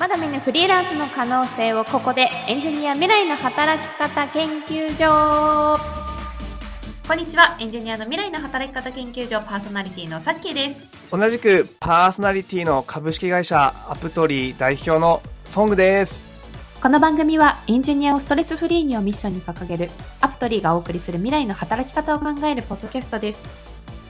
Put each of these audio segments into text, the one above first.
まだ見ぬフリーランスの可能性をここでエンジニア未来の働き方研究所。こんにちは。エンジニアの未来の働き方研究所パーソナリティのさっきーです。同じくパーソナリティの株式会社アプトリー代表のソングです。この番組はエンジニアをストレスフリーにをミッションに掲げるアプトリーがお送りする未来の働き方を考えるポッドキャストです。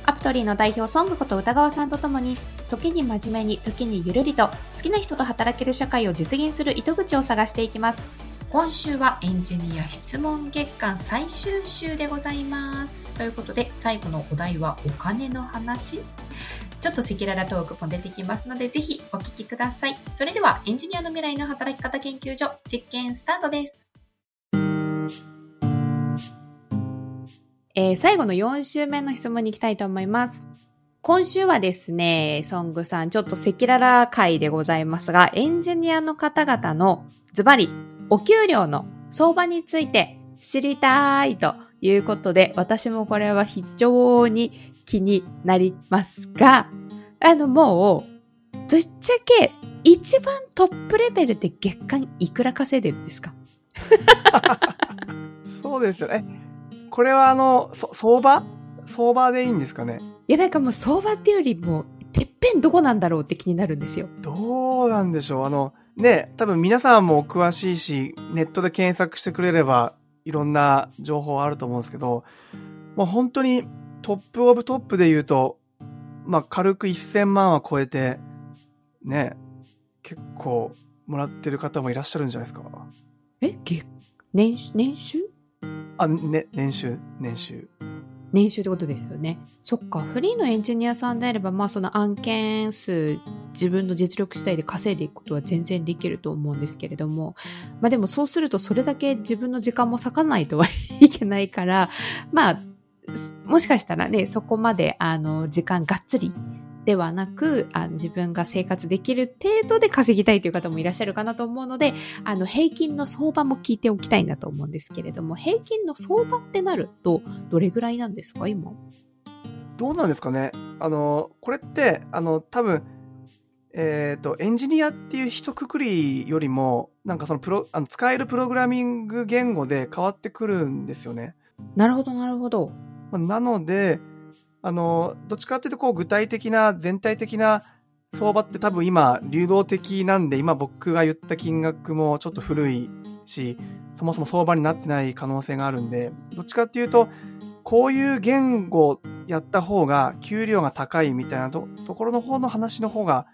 アプトリーの代表ソングこと歌川さんとともに時に真面目に時にゆるりと好きな人と働ける社会を実現する糸口を探していきます。今週はエンジニア質問月間最終週でございます。ということで最後のお題はお金の話。ちょっと赤裸々トークも出てきますのでぜひお聞きください。それではエンジニアの未来の働き方研究所実験スタートです。えー、最後の4週目の質問に行きたいと思います。今週はですね、ソングさん、ちょっと赤裸々会でございますが、エンジニアの方々のズバリ、お給料の相場について知りたいということで、私もこれは非常に気になりますが、あの、もう、ぶっちゃけ、一番トップレベルで月間いくら稼いでるんですか？そうですよね。これはあの、相場相場でいいんですかね？いや、なんかもう相場っていうよりも、てっぺんどこなんだろうって気になるんですよ。どうなんでしょう？あの、ね、多分皆さんも詳しいし、ネットで検索してくれれば、いろんな情報あると思うんですけど、もう本当にトップオブトップで言うと、まあ軽く1000万は超えて、ね、結構もらってる方もいらっしゃるんじゃないですか？え年、年収？あ、ね、年収、年収。年収ってことですよね。そっか。フリーのエンジニアさんであれば、まあその案件数、自分の実力次第で稼いでいくことは全然できると思うんですけれども、まあでもそうするとそれだけ自分の時間も割かないとはいけないから、まあ、もしかしたらね、そこまであの時間がっつりではなくあの自分が生活できる程度で稼ぎたいという方もいらっしゃるかなと思うのであの平均の相場も聞いておきたいなと思うんですけれども平均の相場ってなるとどれぐらいなんですか今？どうなんですかねあのこれってあの多分えっ、ー、とエンジニアっていう一括りよりもなんかそのプロあの使えるプログラミング言語で変わってくるんですよね。なるほどなるほど。なのであの、どっちかっていうとこう具体的な全体的な相場って多分今流動的なんで今僕が言った金額もちょっと古いし、そもそも相場になってない可能性があるんで、どっちかっていうとこういう言語やった方が給料が高いみたいなところの方の話の方が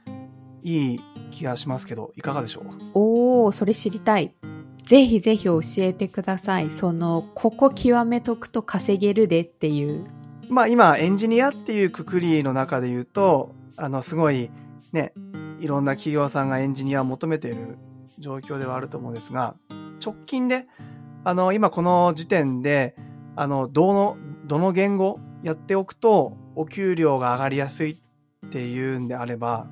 いい気がしますけど、いかがでしょう？おー、それ知りたい。ぜひぜひ教えてください。その、ここ極めとくと稼げるでっていう。まあ今エンジニアっていうくくりの中で言うと、あのすごいね、いろんな企業さんがエンジニアを求めている状況ではあると思うんですが、直近で、あの今この時点で、あの、どの、どの言語やっておくとお給料が上がりやすいっていうんであれば、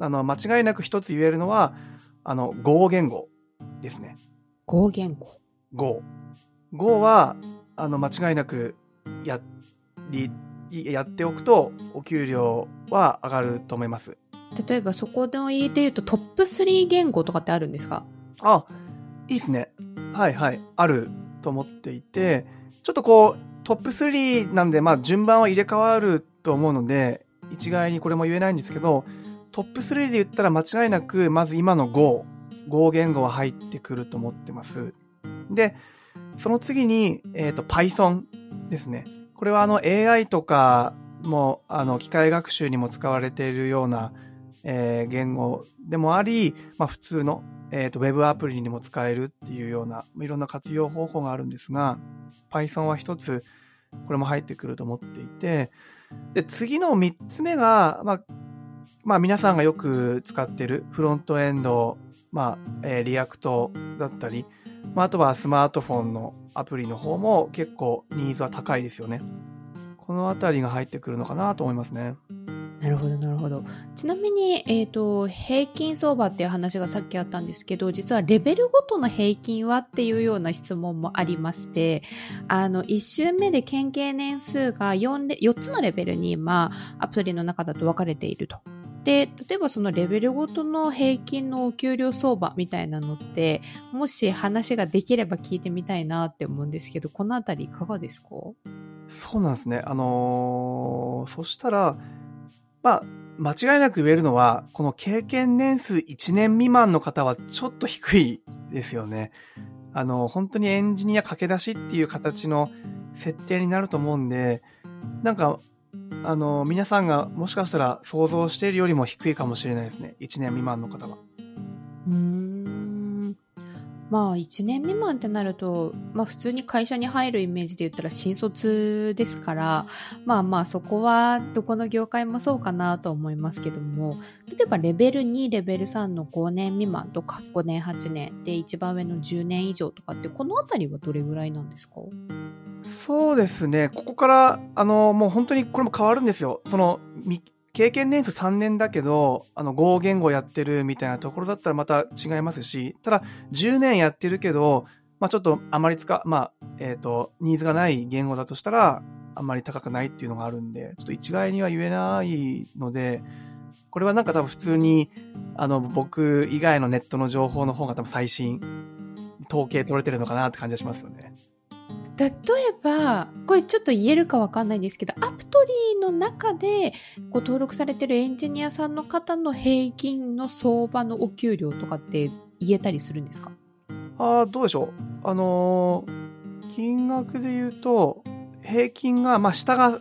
あの、間違いなく一つ言えるのは、あの、Go 言語ですね。Go 言語 ?Go。Go は、あの、間違いなくやっりやっておくとお給料は上がると思います。例えばそこの家で言うとトップ3言語とかってあるんですか？あいいですね。はいはい。あると思っていてちょっとこうトップ3なんでまあ順番は入れ替わると思うので一概にこれも言えないんですけどトップ3で言ったら間違いなくまず今の Go Go 言語は入ってくると思ってます。でその次に、えっ、ー、と Python ですねこれはあの AI とかもあの機械学習にも使われているような、えー、言語でもあり、まあ、普通の、えーと、ウェブアプリにも使えるっていうようないろんな活用方法があるんですが Python は一つこれも入ってくると思っていてで次の3つ目が、まあ、まあ皆さんがよく使っているフロントエンド、まあえー、 React だったり、まあ、あとはスマートフォンのアプリの方も結構ニーズは高いですよね。このあたりが入ってくるのかなと思いますね。なるほど、なるほど。ちなみに、え、ー、と、平均相場っていう話がさっきあったんですけど、実はレベルごとの平均はっていうような質問もありまして、あの、1週目で県警年数が 4, 4つのレベルに、まあ、アプリの中だと分かれているとで、例えばそのレベルごとの平均のお給料相場みたいなのって、もし話ができれば聞いてみたいなって思うんですけど、このあたりいかがですか？そうなんですね。あのー、そしたら、まあ、間違いなく言えるのは、この経験年数1年未満の方はちょっと低いですよね。あの、本当にエンジニア駆け出しっていう形の設定になると思うんで、なんか、あの、皆さんがもしかしたら想像しているよりも低いかもしれないですね。1年未満の方は。まあ、1年未満ってなると、まあ普通に会社に入るイメージで言ったら新卒ですから、まあまあそこはどこの業界もそうかなと思いますけども、例えばレベル2、レベル3の5年未満とか5年、8年で一番上の10年以上とかってこのあたりはどれぐらいなんですか？そうですね。ここから、あの、もう本当にこれも変わるんですよ。その、経験年数3年だけど、あの、Go 言語やってるみたいなところだったらまた違いますし、ただ、10年やってるけど、まあちょっとあまり使、まあ、えっ、ー、と、ニーズがない言語だとしたら、あんまり高くないっていうのがあるんで、ちょっと一概には言えないので、これはなんか多分普通に、あの、僕以外のネットの情報の方が多分最新、統計取れてるのかなって感じがしますよね。例えば、これちょっと言えるかわかんないんですけど、アプトリーの中でこう登録されてるエンジニアさんの方の平均の相場のお給料とかって言えたりするんですか？ああ、どうでしょう。あのー、金額で言うと、平均が、まあ、下が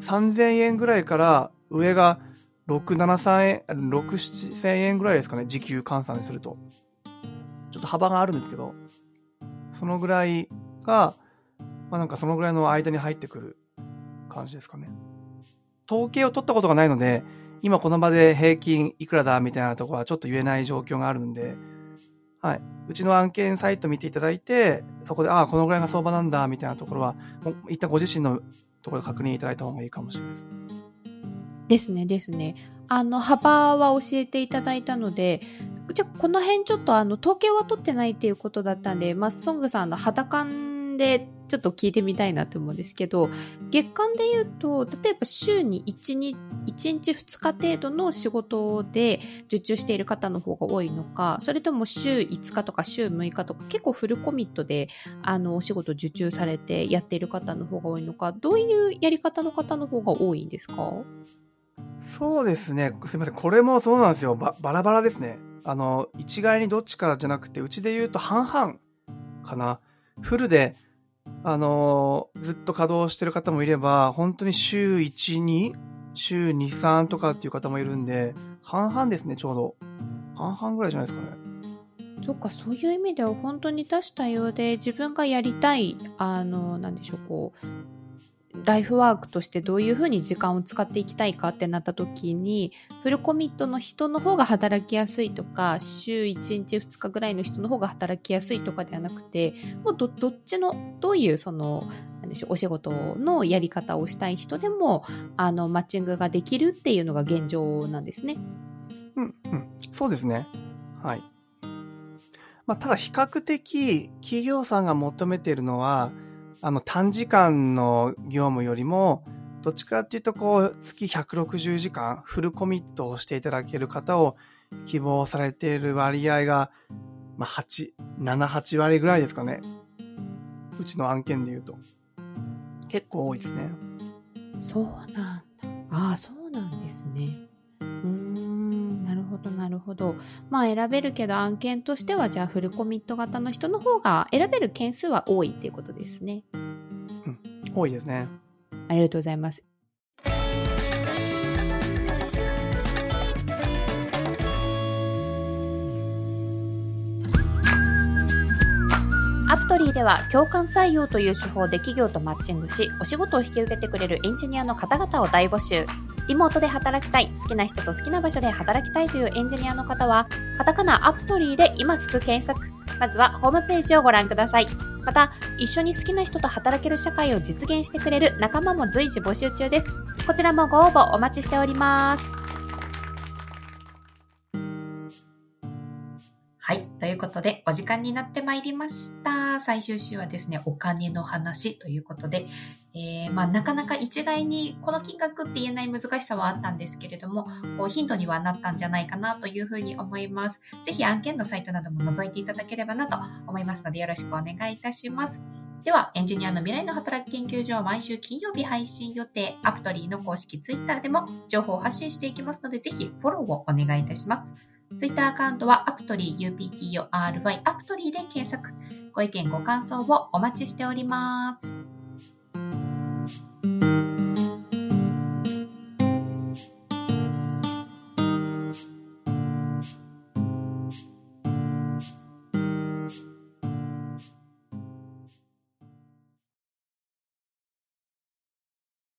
3000円ぐらいから上が6、7、3円、6、7千円ぐらいですかね。時給換算すると。ちょっと幅があるんですけど、そのぐらいが、まあなんかそのぐらいの間に入ってくる感じですかね。統計を取ったことがないので、今この場で平均いくらだみたいなとこはちょっと言えない状況があるんで、はい。うちの案件サイト見ていただいて、そこで、ああ、このぐらいが相場なんだ、みたいなところは、一旦ご自身のところで確認いただいた方がいいかもしれないです。ですね、ですね。あの、幅は教えていただいたので、じゃこの辺ちょっとあの、統計は取ってないっていうことだったんで、まあ、ソングさんの肌感でちょっと聞いてみたいなと思うんですけど、月間で言うと、例えば週に1日、1日2日程度の仕事で受注している方の方が多いのか、それとも週5日とか週6日とか結構フルコミットであのお仕事受注されてやっている方の方が多いのか、どういうやり方の方の方が多いんですか？そうですね。すいません。これもそうなんですよ。ば、バラバラですね。あの、一概にどっちかじゃなくて、うちで言うと半々かな。フルであのー、ずっと稼働してる方もいれば、本当に週1、2、週2、3とかっていう方もいるんで、半々ですね、ちょうど。半々ぐらいじゃないですかね。そっか、そういう意味では本当に多種多様で、自分がやりたい、あの、なんでしょう、こう、ライフワークとしてどういうふうに時間を使っていきたいかってなった時にフルコミットの人の方が働きやすいとか週1日2日ぐらいの人の方が働きやすいとかではなくてもうどっちのどういうそのなんでしょうお仕事のやり方をしたい人でもあのマッチングができるっていうのが現状なんですね。うんうん、そうですね。はい。まあ、ただ比較的企業さんが求めているのはあの、短時間の業務よりも、どっちかっていうと、こう、月160時間、フルコミットをしていただける方を希望されている割合が、まあ、8、7、8割ぐらいですかね。うちの案件で言うと。結構多いですね。そうなんだ。ああ、そうなんですね。るほど。まあ選べるけど案件としては、じゃあフルコミット型の人の方が選べる件数は多いっていうことですね。多いですね。ありがとうございます。では共感採用という手法で企業とマッチングしお仕事を引き受けてくれるエンジニアの方々を大募集リモートで働きたい好きな人と好きな場所で働きたいというエンジニアの方はカタカナアプトリーで今すぐ検索まずはホームページをご覧くださいまた、一緒に好きな人と働ける社会を実現してくれる仲間も随時募集中です。こちらもご応募お待ちしております。ことで、お時間になってまいりました。最終週はですね、お金の話ということで、えー、まあ、なかなか一概にこの金額って言えない難しさはあったんですけれども、こうヒントにはなったんじゃないかなというふうに思います。ぜひ案件のサイトなども覗いていただければなと思いますので、よろしくお願いいたします。では、エンジニアの未来の働き研究所は毎週金曜日配信予定、アプトリーの公式ツイッターでも情報を発信していきますので、ぜひフォローをお願いいたします。ツイッターアカウントはアプトリー UPTORY アプトリーで検索。ご意見ご感想をお待ちしております。